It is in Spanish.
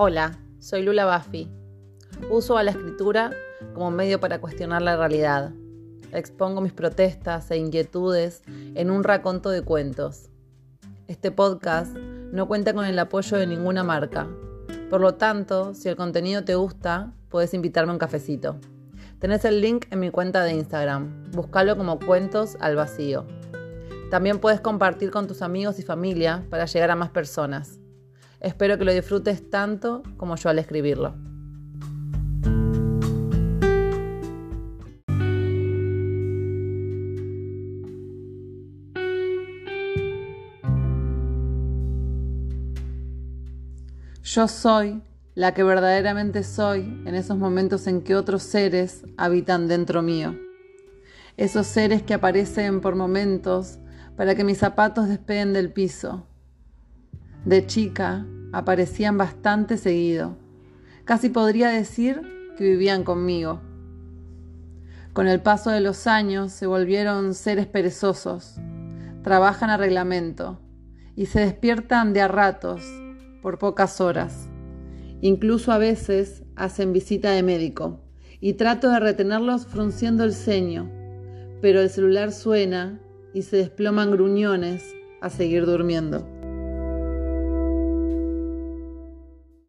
Hola, soy Lula Baffi. Uso a la escritura como medio para cuestionar la realidad. Expongo mis protestas e inquietudes en un raconto de cuentos. Este podcast no cuenta con el apoyo de ninguna marca. Por lo tanto, si el contenido te gusta, puedes invitarme a un cafecito. Tenés el link en mi cuenta de Instagram. Búscalo como Cuentos al Vacío. También puedes compartir con tus amigos y familia para llegar a más personas. Espero que lo disfrutes tanto como yo al escribirlo. Yo soy la que verdaderamente soy en esos momentos en que otros seres habitan dentro mío. Esos seres que aparecen por momentos para que mis zapatos despeguen del piso, de chica aparecían bastante seguido. Casi podría decir que vivían conmigo. Con el paso de los años se volvieron seres perezosos, trabajan a reglamento y se despiertan de a ratos por pocas horas. Incluso a veces hacen visita de médico y trato de retenerlos frunciendo el ceño, pero el celular suena y se desploman gruñones a seguir durmiendo.